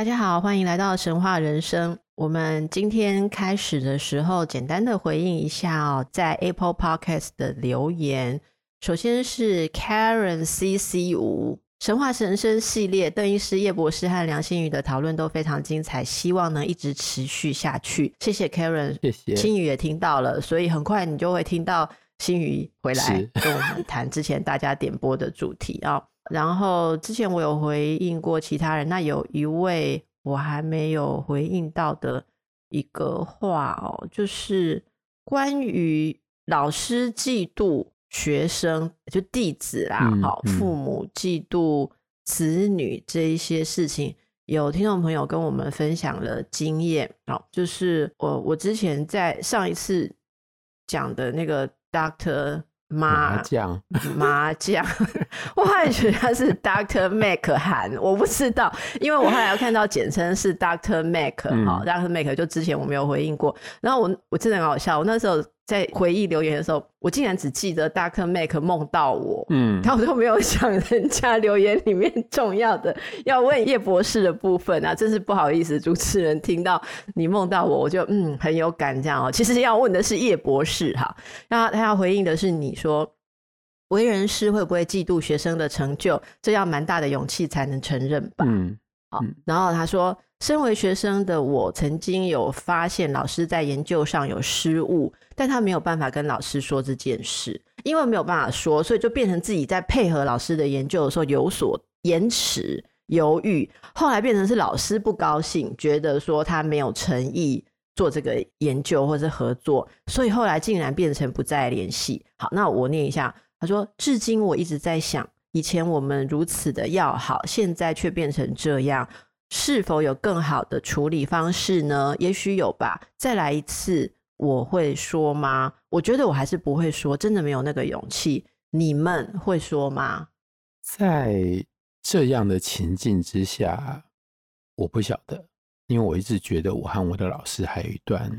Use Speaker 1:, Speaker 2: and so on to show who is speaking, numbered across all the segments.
Speaker 1: 大家好，欢迎来到神话人生。我们今天开始的时候，简单的回应一下哦，在 Apple Podcast 的留言。首先是 Karen CC 五神话人生系列，邓医师、叶博士和梁心宇的讨论都非常精彩，希望能一直持续下去。谢谢 Karen，谢谢。心宇也听到了，所以很快你就会听到心瑜回来跟我们谈之前大家点播的主题啊。然后之前我有回应过其他人，那有一位我还没有回应到的一个话哦，就是关于老师嫉妒学生，就弟子啦，好、嗯，父母嫉妒子女这一些事情，嗯、有听众朋友跟我们分享了经验，哦，就是我我之前在上一次讲的那个 Doctor。麻将，麻将，我还觉得他是 Doctor Mac 韩，我不知道，因为我后来有看到简称是 Doctor Mac 哈、嗯、Doctor Mac 就之前我没有回应过，然后我我真的很好笑，我那时候。在回忆留言的时候，我竟然只记得 Doctor Mac 梦到我，嗯，他我都没有想人家留言里面重要的要问叶博士的部分啊，真是不好意思，主持人听到你梦到我，我就嗯很有感这样哦。其实要问的是叶博士哈，那他要回应的是你说为人师会不会嫉妒学生的成就，这要蛮大的勇气才能承认吧？嗯，好，然后他说。身为学生的我，曾经有发现老师在研究上有失误，但他没有办法跟老师说这件事，因为没有办法说，所以就变成自己在配合老师的研究的时候有所延迟、犹豫。后来变成是老师不高兴，觉得说他没有诚意做这个研究或者合作，所以后来竟然变成不再联系。好，那我念一下，他说：“至今我一直在想，以前我们如此的要好，现在却变成这样。”是否有更好的处理方式呢？也许有吧。再来一次，我会说吗？我觉得我还是不会说，真的没有那个勇气。你们会说吗？
Speaker 2: 在这样的情境之下，我不晓得，因为我一直觉得我和我的老师还有一段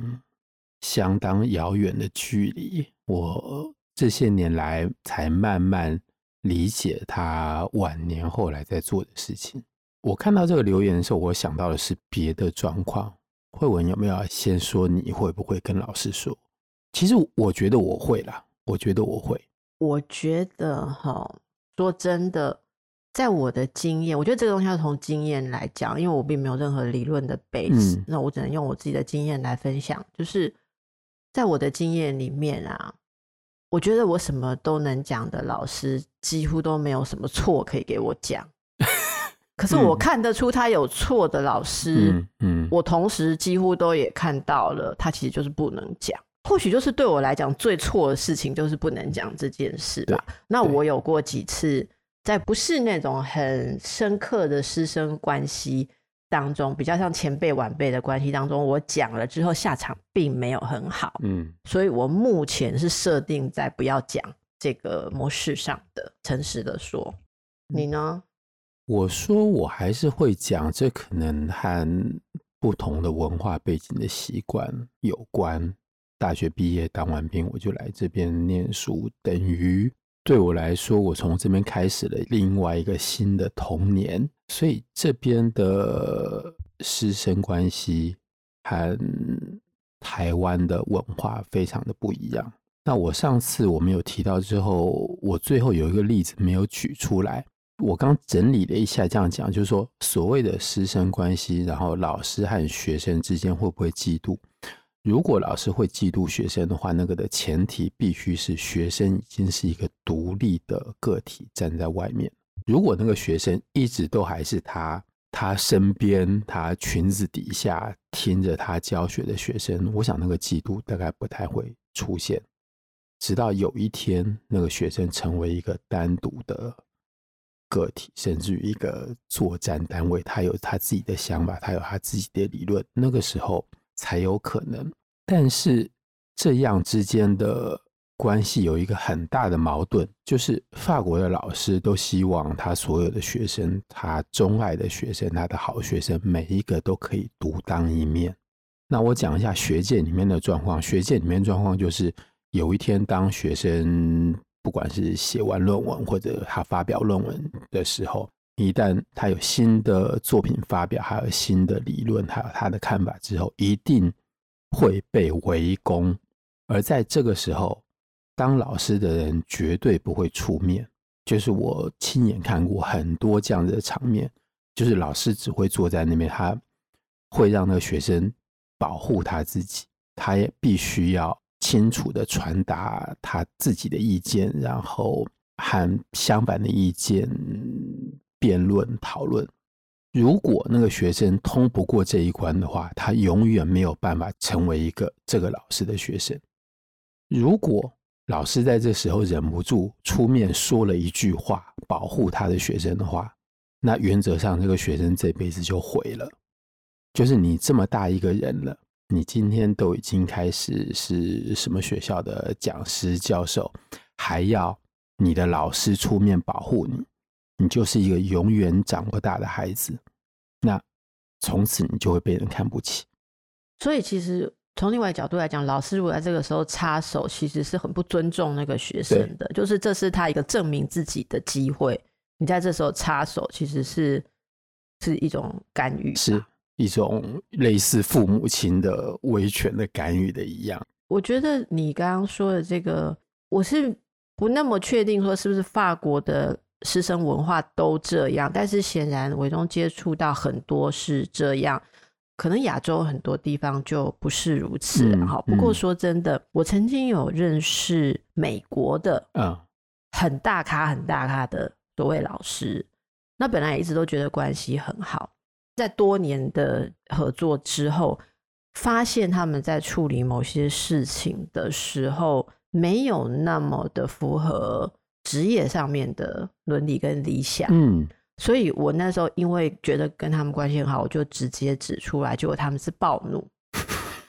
Speaker 2: 相当遥远的距离。我这些年来才慢慢理解他晚年后来在做的事情。我看到这个留言的时候，我想到的是别的状况。惠文有没有先说你会不会跟老师说？其实我觉得我会啦，我觉得我会。
Speaker 1: 我觉得哈，说真的，在我的经验，我觉得这个东西要从经验来讲，因为我并没有任何理论的 base，嗯，那我只能用我自己的经验来分享。就是在我的经验里面啊，我觉得我什么都能讲的老师，几乎都没有什么错可以给我讲。可是我看得出他有错的老师，嗯，嗯，我同时几乎都也看到了，他其实就是不能讲。或许就是对我来讲最错的事情就是不能讲这件事吧。那我有过几次在不是那种很深刻的师生关系当中，比较像前辈晚辈的关系当中，我讲了之后下场并没有很好，嗯，所以我目前是设定在不要讲这个模式上的，诚实的说，你呢？
Speaker 2: 我说我还是会讲，这可能和不同的文化背景的习惯有关。大学毕业当完兵，我就来这边念书，等于对我来说，我从这边开始了另外一个新的童年。所以这边的师生关系和台湾的文化非常的不一样。那我上次我没有提到之后，我最后有一个例子没有举出来。我刚整理了一下，这样讲就是说，所谓的师生关系，然后老师和学生之间会不会嫉妒？如果老师会嫉妒学生的话，那个的前提必须是学生已经是一个独立的个体站在外面。如果那个学生一直都还是他他身边他裙子底下听着他教学的学生，我想那个嫉妒大概不太会出现。直到有一天，那个学生成为一个单独的。个体，甚至于一个作战单位，他有他自己的想法，他有他自己的理论，那个时候才有可能。但是这样之间的关系有一个很大的矛盾，就是法国的老师都希望他所有的学生，他钟爱的学生，他的好学生，每一个都可以独当一面。那我讲一下学界里面的状况，学界里面状况就是有一天当学生。不管是写完论文或者他发表论文的时候，一旦他有新的作品发表，还有新的理论，还有他的看法之后，一定会被围攻。而在这个时候，当老师的人绝对不会出面。就是我亲眼看过很多这样的场面，就是老师只会坐在那边，他会让那个学生保护他自己，他也必须要。清楚地传达他自己的意见，然后和相反的意见辩论讨论。如果那个学生通不过这一关的话，他永远没有办法成为一个这个老师的学生。如果老师在这时候忍不住出面说了一句话，保护他的学生的话，那原则上这个学生这辈子就毁了。就是你这么大一个人了。你今天都已经开始是什么学校的讲师教授，还要你的老师出面保护你，你就是一个永远长不大的孩子。那从此你就会被人看不起。
Speaker 1: 所以，其实从另外一个角度来讲，老师如果在这个时候插手，其实是很不尊重那个学生的。就是这是他一个证明自己的机会。你在这时候插手，其实是是一种干预。
Speaker 2: 是。一种类似父母亲的维权的干预的一样。
Speaker 1: 我觉得你刚刚说的这个，我是不那么确定说是不是法国的师生文化都这样，但是显然伟中接触到很多是这样，可能亚洲很多地方就不是如此。好、嗯，不过说真的，嗯、我曾经有认识美国的，嗯，很大咖很大咖的所谓老师，那本来一直都觉得关系很好。在多年的合作之后，发现他们在处理某些事情的时候，没有那么的符合职业上面的伦理跟理想。嗯，所以我那时候因为觉得跟他们关系很好，我就直接指出来，结果他们是暴怒。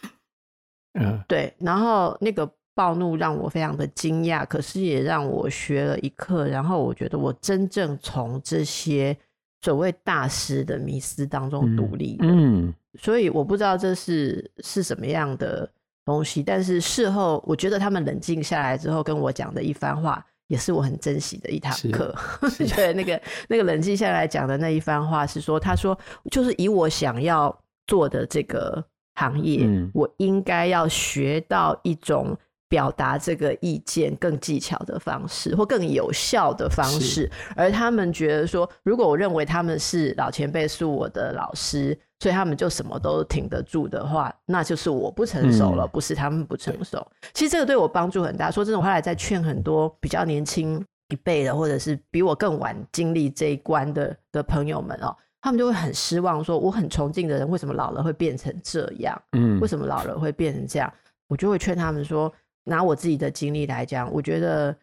Speaker 1: 嗯，对，然后那个暴怒让我非常的惊讶，可是也让我学了一课。然后我觉得我真正从这些。所谓大师的迷思当中独立的，嗯，嗯，所以我不知道这是是什么样的东西，但是事后我觉得他们冷静下来之后跟我讲的一番话，也是我很珍惜的一堂课。对，那个那个冷静下来讲的那一番话是说，他说就是以我想要做的这个行业，嗯，我应该要学到一种。表达这个意见更技巧的方式，或更有效的方式，而他们觉得说，如果我认为他们是老前辈，是我的老师，所以他们就什么都挺得住的话，那就是我不成熟了，嗯、不是他们不成熟。其实这个对我帮助很大。说真的，我后来在劝很多比较年轻一辈的，或者是比我更晚经历这一关的的朋友们哦，他们就会很失望，说我很崇敬的人，为什么老了会变成这样？嗯，为什么老了会变成这样？我就会劝他们说。拿我自己的经历来讲，我觉得，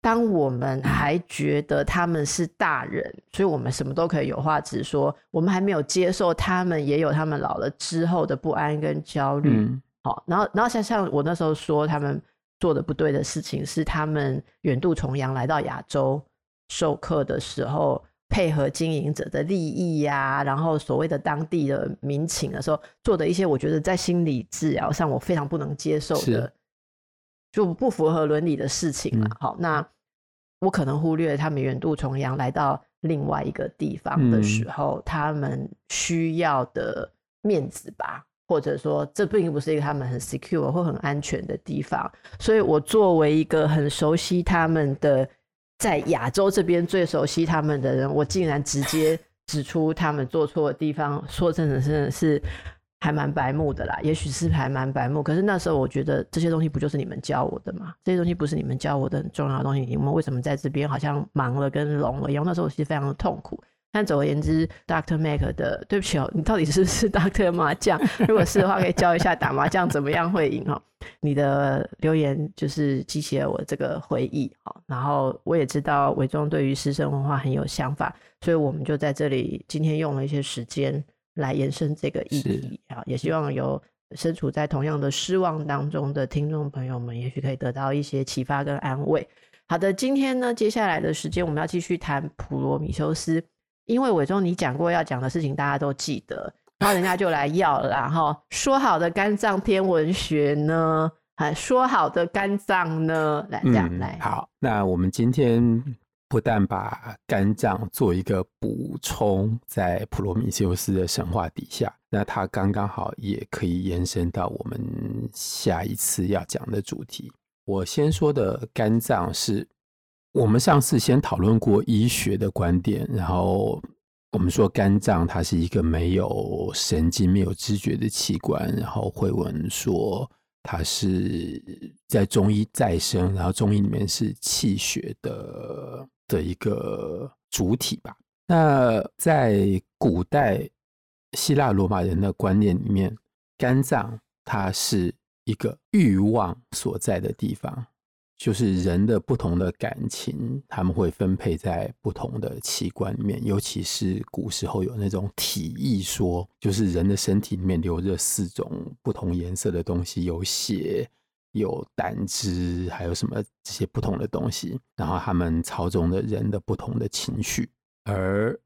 Speaker 1: 当我们还觉得他们是大人，所以我们什么都可以有话直说。我们还没有接受他们也有他们老了之后的不安跟焦虑。嗯。好，然后，然后像像我那时候说他们做的不对的事情，是他们远渡重洋来到亚洲授课的时候，配合经营者的利益呀、啊，然后所谓的当地的民情的时候，做的一些我觉得在心理治疗上我非常不能接受的。就不符合伦理的事情了。好，那我可能忽略他们远渡重洋来到另外一个地方的时候，嗯，他们需要的面子吧，或者说这并不是一个他们很 secure 或很安全的地方。所以我作为一个很熟悉他们的，在亚洲这边最熟悉他们的人，我竟然直接指出他们做错的地方，说真的，真的是。还蛮白目的啦，也许是还蛮白目。可是那时候我觉得这些东西不就是你们教我的吗？这些东西不是你们教我的很重要的东西，你们为什么在这边好像忙了跟聋了一样？那时候我其实非常的痛苦。但总而言之，Dr. Mac 的，对不起哦，你到底是不是 Dr. 麻将？如果是的话，可以教一下打麻将怎么样会赢哦。你的留言就是激起了我这个回忆，然后我也知道伟忠对于师生文化很有想法，所以我们就在这里今天用了一些时间来延伸这个议题啊，也希望有身处在同样的失望当中的听众朋友们，也许可以得到一些启发跟安慰。好的，今天呢，接下来的时间我们要继续谈普罗米修斯，因为伟忠你讲过要讲的事情，大家都记得。然后人家就来要了啦，哈，说好的肝脏天文学呢？还说好的肝脏呢？来这样、嗯、来。
Speaker 2: 好，那我们今天不但把肝脏做一个补充，在普罗米修斯的神话底下，那它刚刚好也可以延伸到我们下一次要讲的主题。我先说的肝脏是我们上次先讨论过医学的观点，然后。我们说肝脏它是一个没有神经、没有知觉的器官，然后慧文说它是在中医再生，然后中医里面是气血的的一个主体吧。那在古代希腊罗马人的观念里面，肝脏它是一个欲望所在的地方。就是人的不同的感情，他们会分配在不同的器官里面。尤其是古时候有那种体液说，就是人的身体里面流着四种不同颜色的东西，有血、有胆汁，还有什么这些不同的东西。然后他们操纵的人的不同的情绪。而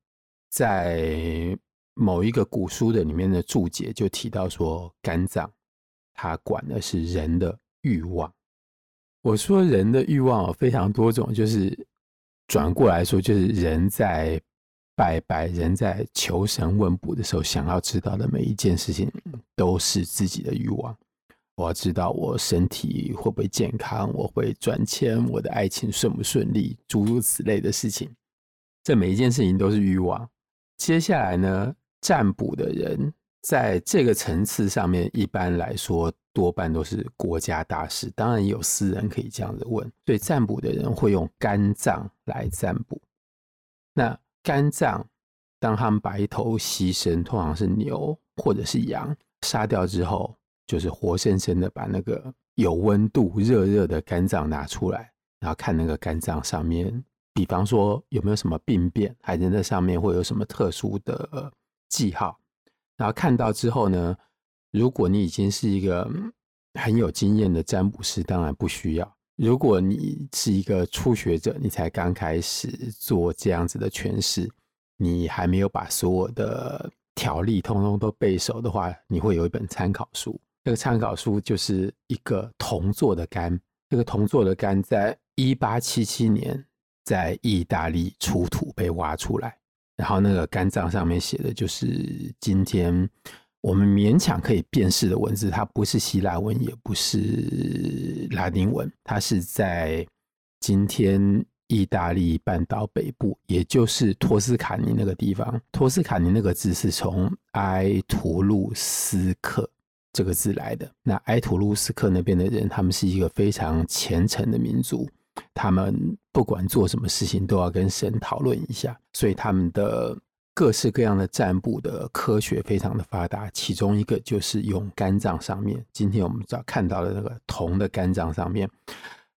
Speaker 2: 在某一个古书的里面的注解就提到说，肝脏它管的是人的欲望。我说人的欲望非常多种，就是转过来说，就是人在拜拜、人在求神问卜的时候，想要知道的每一件事情，都是自己的欲望。我要知道我身体会不会健康，我会赚钱，我的爱情顺不顺利，诸如此类的事情。这每一件事情都是欲望。接下来呢，占卜的人。在这个层次上面，一般来说多半都是国家大事，当然也有私人可以这样子问。所以占卜的人会用肝脏来占卜。那肝脏，当他们白头牺牲，通常是牛或者是羊，杀掉之后，就是活生生的把那个有温度、热热的肝脏拿出来，然后看那个肝脏上面，比方说有没有什么病变，还是那上面会有什么特殊的记号。然后看到之后呢，如果你已经是一个很有经验的占卜师，当然不需要。如果你是一个初学者，你才刚开始做这样子的诠释，你还没有把所有的条例通通都背熟的话，你会有一本参考书。这个参考书就是一个铜做的肝，这个铜做的肝在一八七七年在意大利出土被挖出来。然后那个肝脏上面写的就是今天我们勉强可以辨识的文字，它不是希腊文，也不是拉丁文，它是在今天意大利半岛北部，也就是托斯卡尼那个地方。托斯卡尼那个字是从埃图鲁斯克这个字来的。那埃图鲁斯克那边的人，他们是一个非常虔诚的民族。他们不管做什么事情都要跟神讨论一下，所以他们的各式各样的占卜的科学非常的发达。其中一个就是用肝脏上面，今天我们找看到的那个铜的肝脏上面，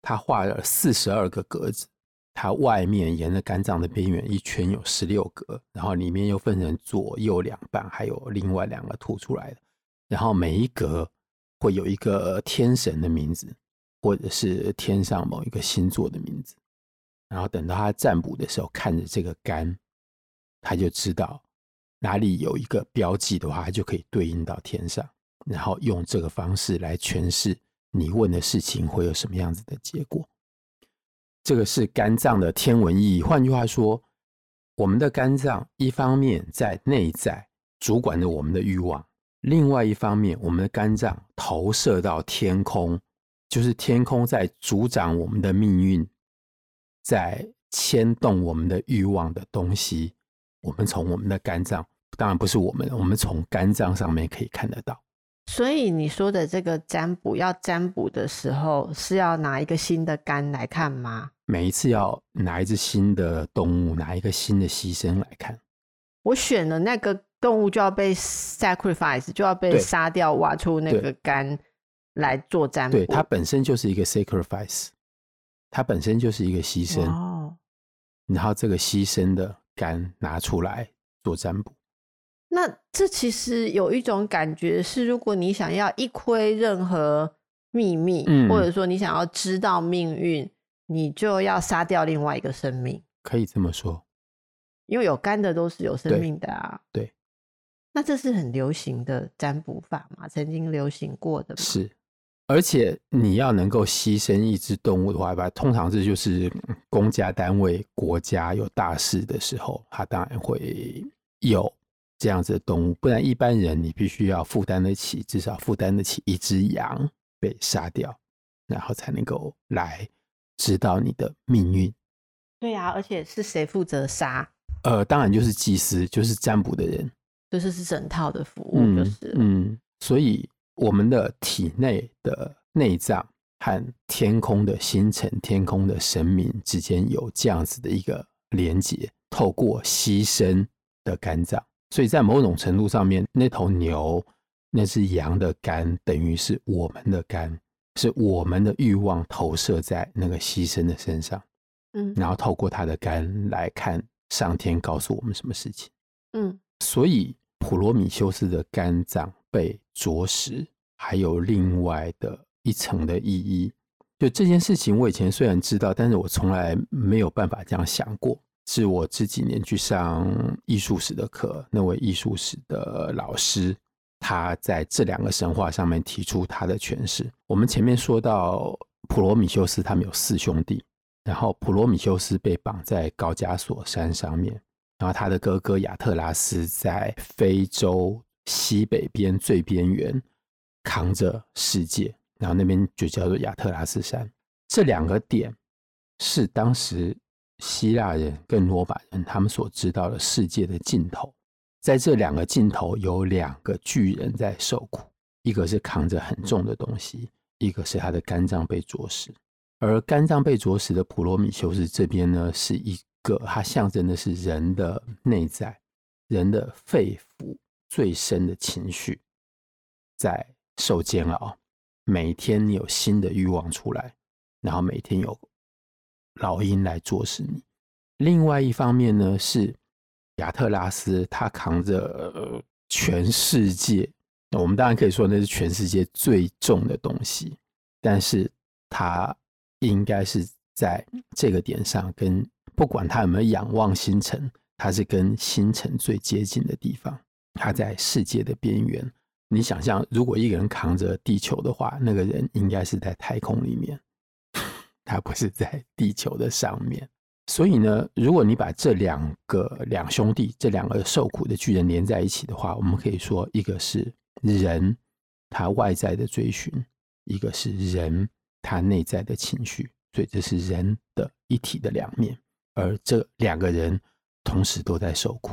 Speaker 2: 他画了四十二个格子，它外面沿着肝脏的边缘一圈有十六格，然后里面又分成左右两半，还有另外两个凸出来的，然后每一格会有一个天神的名字。或者是天上某一个星座的名字，然后等到他占卜的时候，看着这个肝，他就知道哪里有一个标记的话，他就可以对应到天上，然后用这个方式来诠释你问的事情会有什么样子的结果。这个是肝脏的天文意义。换句话说，我们的肝脏一方面在内在主管着我们的欲望，另外一方面，我们的肝脏投射到天空。就是天空在主掌我们的命运，在牵动我们的欲望的东西，我们从我们的肝脏，当然不是我们，我们从肝脏上面可以看得到。
Speaker 1: 所以你说的这个占卜，要占卜的时候是要拿一个新的肝来看吗？
Speaker 2: 每一次要拿一只新的动物，拿一个新的牺牲来看。
Speaker 1: 我选了那个动物就要被 sacrifice，就要被杀掉，挖出那个肝。来做占卜。
Speaker 2: 对，它本身就是一个 sacrifice，它本身就是一个牺牲。哦，然后这个牺牲的肝拿出来做占卜。
Speaker 1: 那这其实有一种感觉是，如果你想要一窥任何秘密，嗯，或者说你想要知道命运，你就要杀掉另外一个生命。
Speaker 2: 可以这么说，
Speaker 1: 因为有肝的都是有生命的啊。
Speaker 2: 对。对
Speaker 1: 那这是很流行的占卜法嘛？曾经流行过的。
Speaker 2: 是，而且你要能够牺牲一只动物的话吧，通常这就是公家单位、国家有大事的时候，他当然会有这样子的动物。不然一般人你必须要负担得起，至少负担得起一只羊被杀掉，然后才能够来知道你的命运。
Speaker 1: 对呀、啊，而且是谁负责杀？
Speaker 2: 呃，当然就是祭司，就是占卜的人。
Speaker 1: 就是是整套的服务，就是
Speaker 2: 嗯，嗯，所以我们的体内的内脏和天空的星辰、天空的神明之间有这样子的一个连接，透过牺牲的肝脏，所以在某种程度上面，那头牛、那只羊的肝，等于是我们的肝，是我们的欲望投射在那个牺牲的身上，嗯，然后透过他的肝来看上天告诉我们什么事情，嗯。所以，普罗米修斯的肝脏被啄食，还有另外的一层的意义。就这件事情，我以前虽然知道，但是我从来没有办法这样想过。是我这几年去上艺术史的课，那位艺术史的老师，他在这两个神话上面提出他的诠释。我们前面说到普罗米修斯，他们有四兄弟，然后普罗米修斯被绑在高加索山上面。然后他的哥哥亚特拉斯在非洲西北边最边缘扛着世界，然后那边就叫做亚特拉斯山。这两个点是当时希腊人跟罗马人他们所知道的世界的尽头。在这两个尽头有两个巨人在受苦，一个是扛着很重的东西，一个是他的肝脏被啄食。而肝脏被啄食的普罗米修斯这边呢，是一。个它象征的是人的内在，人的肺腑最深的情绪在受煎熬。每天你有新的欲望出来，然后每天有老鹰来啄食你。另外一方面呢，是亚特拉斯，他扛着全世界，我们当然可以说那是全世界最重的东西，但是他应该是在这个点上跟。不管他有没有仰望星辰，他是跟星辰最接近的地方。他在世界的边缘。你想象，如果一个人扛着地球的话，那个人应该是在太空里面，他不是在地球的上面。所以呢，如果你把这两个两兄弟、这两个受苦的巨人连在一起的话，我们可以说，一个是人他外在的追寻，一个是人他内在的情绪。所以这是人的一体的两面。而这两个人同时都在受苦，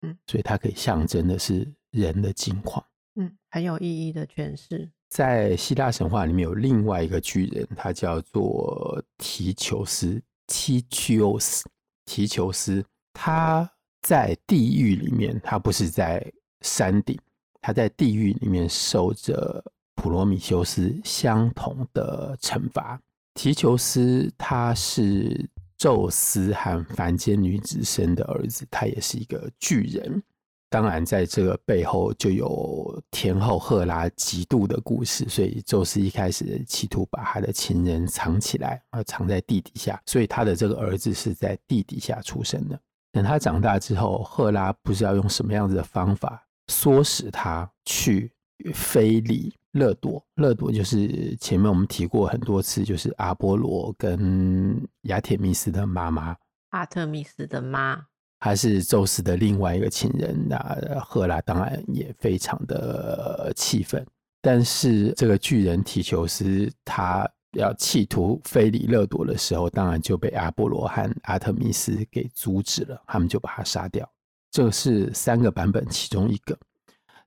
Speaker 2: 嗯，所以它可以象征的是人的境况，
Speaker 1: 嗯，很有意义的诠释。
Speaker 2: 在希腊神话里面有另外一个巨人，他叫做提求斯 （Tychios）。提求斯他在地狱里面，他不是在山顶，他在地狱里面受着普罗米修斯相同的惩罚。提求斯他是。宙斯和凡间女子生的儿子，他也是一个巨人。当然，在这个背后就有天后赫拉嫉妒的故事。所以，宙斯一开始企图把他的情人藏起来，而藏在地底下。所以，他的这个儿子是在地底下出生的。等他长大之后，赫拉不知道用什么样子的方法，唆使他去非礼。勒朵，勒朵就是前面我们提过很多次，就是阿波罗跟亚忒密斯的妈妈，
Speaker 1: 阿特密斯的妈，
Speaker 2: 还是宙斯的另外一个情人。那赫拉当然也非常的气愤，但是这个巨人提求斯他要企图非礼勒朵的时候，当然就被阿波罗和阿特密斯给阻止了，他们就把他杀掉。这是三个版本其中一个。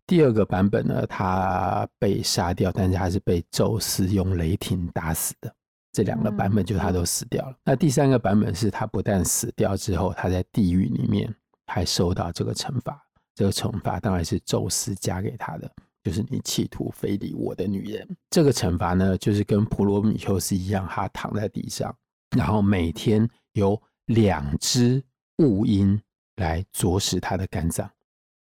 Speaker 2: 第二个版本呢，他被杀掉，但是他是被宙斯用雷霆打死的。这两个版本就他都死掉了。嗯、那第三个版本是他不但死掉之后，他在地狱里面还受到这个惩罚。这个惩罚当然是宙斯加给他的，就是你企图非礼我的女人。这个惩罚呢，就是跟普罗米修斯一样，他躺在地上，然后每天有两只雾鹰来啄食他的肝脏，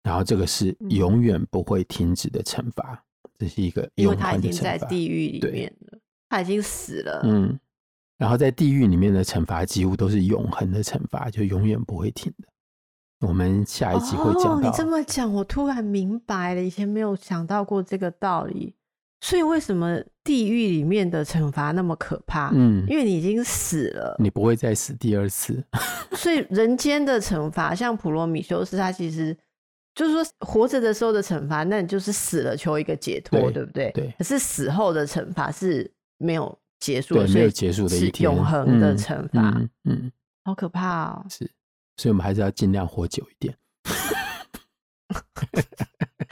Speaker 2: 然后这个是永远不会停止的惩罚。这是一个永恒的惩罚，因为他已经在
Speaker 1: 地狱里面了，他已经死了。
Speaker 2: 嗯，然后在地狱里面的惩罚几乎都是永恒的惩罚，就永远不会停的。我们下一集会讲到。
Speaker 1: 哦，你这么讲，我突然明白了，以前没有想到过这个道理。所以为什么地狱里面的惩罚那么可怕？嗯，因为你已经死了，
Speaker 2: 你不会再死第二次。
Speaker 1: 所以人间的惩罚，像普罗米修斯，他其实就是说活着的时候的惩罚，那你就是死了求一个解脱，对，对不对？
Speaker 2: 对。
Speaker 1: 可是死后的惩罚是没有结束的，
Speaker 2: 没有结束的一天，
Speaker 1: 永恒的惩罚。嗯，
Speaker 2: 嗯，嗯，
Speaker 1: 好可怕哦。
Speaker 2: 是。所以，我们还是要尽量活久一点。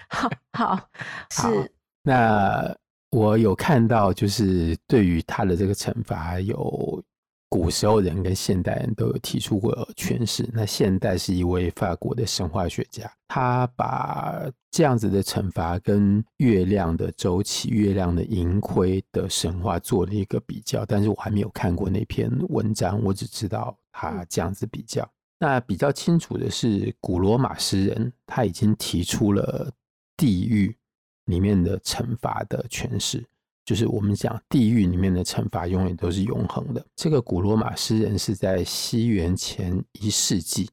Speaker 1: 好好，是。
Speaker 2: 那我有看到，就是对于他的这个惩罚，有古时候人跟现代人都有提出过诠释。那现代是一位法国的神话学家，他把这样子的惩罚跟月亮的周期、月亮的盈亏的神话做了一个比较。但是我还没有看过那篇文章，我只知道他这样子比较。那比较清楚的是，古罗马诗人他已经提出了地狱里面的惩罚的诠释，就是我们讲地狱里面的惩罚永远都是永恒的。这个古罗马诗人是在西元前一世纪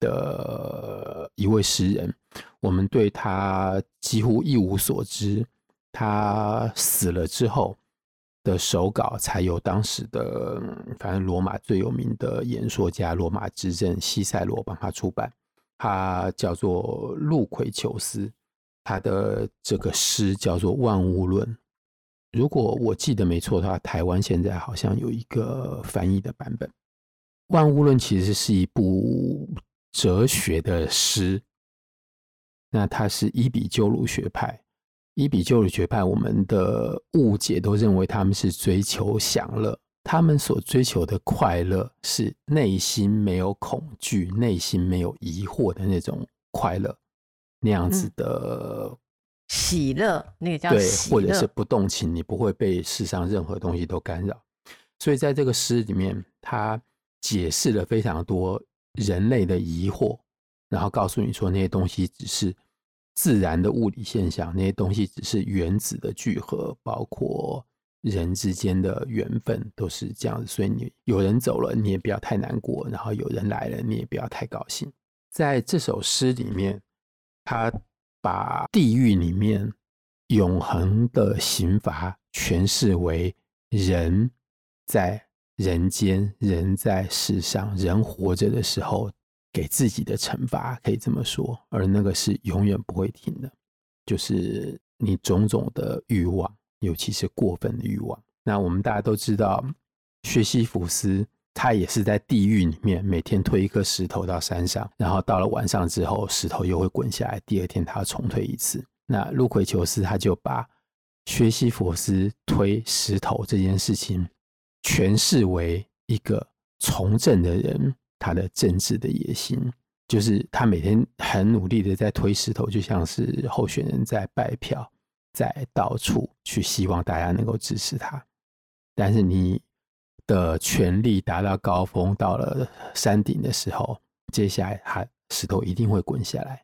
Speaker 2: 的一位诗人，我们对他几乎一无所知。他死了之后。的手稿才由当时的，反正罗马最有名的演说家罗马之政西塞罗帮他出版，他叫做路奎求斯，他的这个诗叫做《万物论》。如果我记得没错的话，台湾现在好像有一个翻译的版本，《万物论》其实是一部哲学的诗，那它是伊比鸠鲁学派。伊比鸠鲁学派，我们的误解都认为他们是追求享乐，他们所追求的快乐是内心没有恐惧、内心没有疑惑的那种快乐，那样子的、
Speaker 1: 喜乐，那个叫
Speaker 2: 对，或者是不动情，你不会被世上任何东西都干扰。所以在这个诗里面，他解释了非常多人类的疑惑，然后告诉你说那些东西只是。自然的物理现象，那些东西只是原子的聚合，包括人之间的缘分都是这样子。所以你有人走了，你也不要太难过；然后有人来了，你也不要太高兴。在这首诗里面，他把地狱里面永恒的刑罚诠释为人在人间，人在世上，人活着的时候。给自己的惩罚，可以这么说，而那个是永远不会停的，就是你种种的欲望，尤其是过分的欲望。那我们大家都知道，薛西弗斯他也是在地狱里面，每天推一颗石头到山上，然后到了晚上之后，石头又会滚下来，第二天他要重推一次。那路奎求斯他就把薛西佛斯推石头这件事情诠释为一个从政的人。他的政治的野心，就是他每天很努力的在推石头，就像是候选人在拜票，在到处去希望大家能够支持他。但是你的权力达到高峰，到了山顶的时候，接下来它石头一定会滚下来，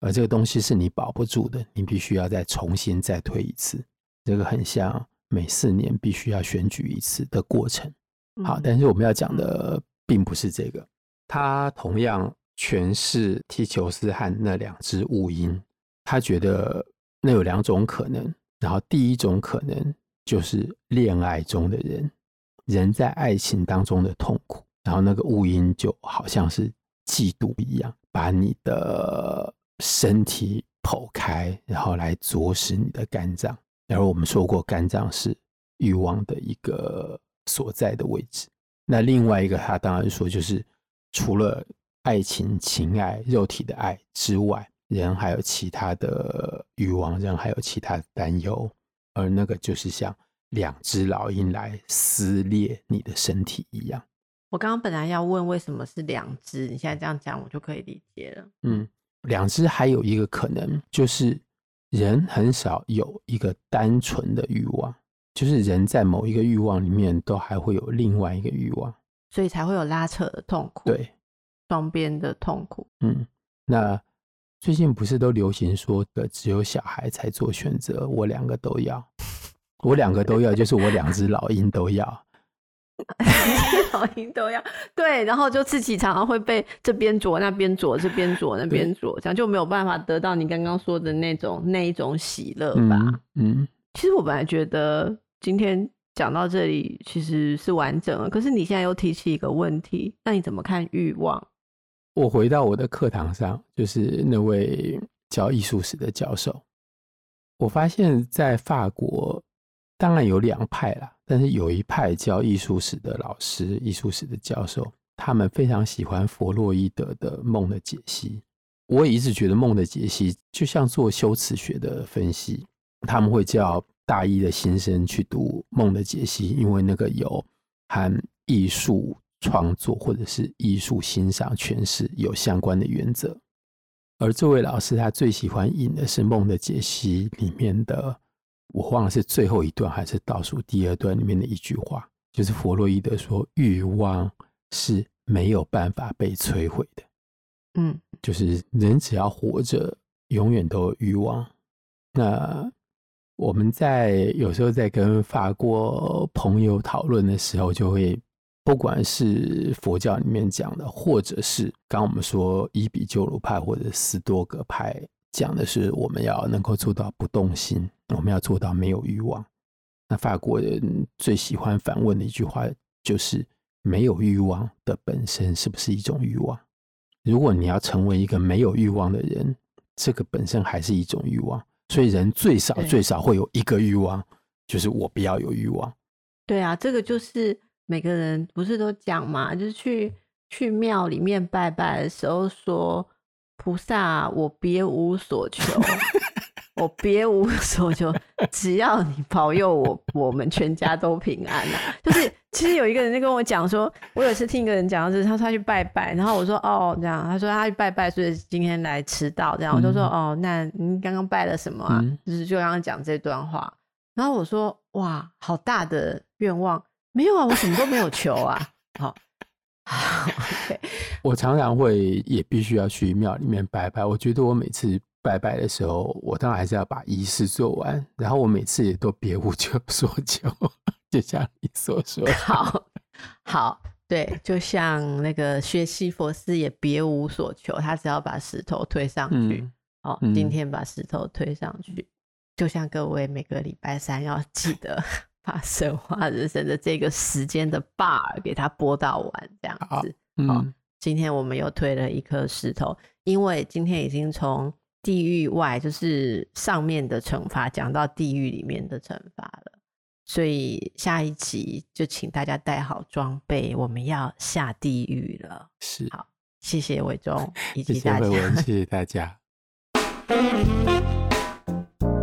Speaker 2: 而这个东西是你保不住的，你必须要再重新再推一次。这个很像每四年必须要选举一次的过程。好，但是我们要讲的。并不是这个，他同样诠释踢球斯和那两只乌鹰，他觉得那有两种可能，然后第一种可能就是恋爱中的人，人在爱情当中的痛苦，然后那个乌蝇就好像是嫉妒一样，把你的身体剖开，然后来啄食你的肝脏，然后我们说过，肝脏是欲望的一个所在的位置。那另外一个，他当然说，就是除了爱情、情爱、肉体的爱之外，人还有其他的欲望，人还有其他的担忧，而那个就是像两只老鹰来撕裂你的身体一样。
Speaker 1: 我刚刚本来要问为什么是两只，你现在这样讲，我就可以理解了。
Speaker 2: 嗯，两只还有一个可能，就是人很少有一个单纯的欲望，就是人在某一个欲望里面都还会有另外一个欲望，
Speaker 1: 所以才会有拉扯的痛苦，
Speaker 2: 对，
Speaker 1: 双边的痛苦。
Speaker 2: 嗯，那最近不是都流行说的只有小孩才做选择，我两个都要，我两个都要，就是我两只老鹰都要。
Speaker 1: 老鹰都要对，然后就自己常常会被这边啄那边啄，这边啄那边啄，这样就没有办法得到你刚刚说的那种那一种喜乐吧？嗯。嗯，其实我本来觉得今天讲到这里其实是完整了，可是你现在又提起一个问题，那你怎么看欲望？
Speaker 2: 我回到我的课堂上，就是那位教艺术史的教授，我发现在法国。当然有两派啦，但是有一派教艺术史的老师、艺术史的教授，他们非常喜欢弗洛伊德的梦的解析。我也一直觉得梦的解析就像做修辞学的分析，他们会叫大一的新生去读梦的解析，因为那个有含艺术创作或者是艺术欣赏诠释有相关的原则。而这位老师他最喜欢引的是梦的解析里面的。我忘了是最后一段还是倒数第二段里面的一句话，就是弗洛伊德说：“欲望是没有办法被摧毁的。”嗯，就是人只要活着，永远都有欲望。那我们在有时候在跟法国朋友讨论的时候，就会不管是佛教里面讲的，或者是刚我们说伊比鸠鲁派或者斯多葛派。讲的是我们要能够做到不动心，我们要做到没有欲望。那法国人最喜欢反问的一句话就是：没有欲望的本身是不是一种欲望？如果你要成为一个没有欲望的人，这个本身还是一种欲望。所以人最少最少会有一个欲望，就是我不要有欲望。
Speaker 1: 对啊，这个就是每个人不是都讲嘛，就是去去庙里面拜拜的时候说。菩萨，我别无所求，我别无所求，只要你保佑我，我们全家都平安啊！就是其实有一个人就跟我讲说，我有一次听一个人讲，就是他说他去拜拜，然后我说哦这样，他说他去拜拜，所以今天来迟到这样，我就说哦，那你刚刚拜了什么啊？就是就刚刚讲这段话，然后我说哇，好大的愿望，没有啊，我什么都没有求啊，好。
Speaker 2: Okay. 我常常会也必须要去庙里面拜拜。我觉得我每次拜拜的时候，我当然还是要把仪式做完。然后我每次也都别无 所求，就像你所说。
Speaker 1: 好，好，对，就像那个薛西佛斯也别无所求，他只要把石头推上去。嗯、哦，今天把石头推上去，嗯、就像各位每个礼拜三要记得。把神话人生的这个时间的 bar 给它播到完，这样子。嗯、哦，今天我们又推了一颗石头，因为今天已经从地狱外，就是上面的惩罚，讲到地狱里面的惩罚了。所以下一集就请大家带好装备，我们要下地狱了。
Speaker 2: 是，
Speaker 1: 好，谢谢伟忠 以及大家，
Speaker 2: 谢谢，谢谢大家。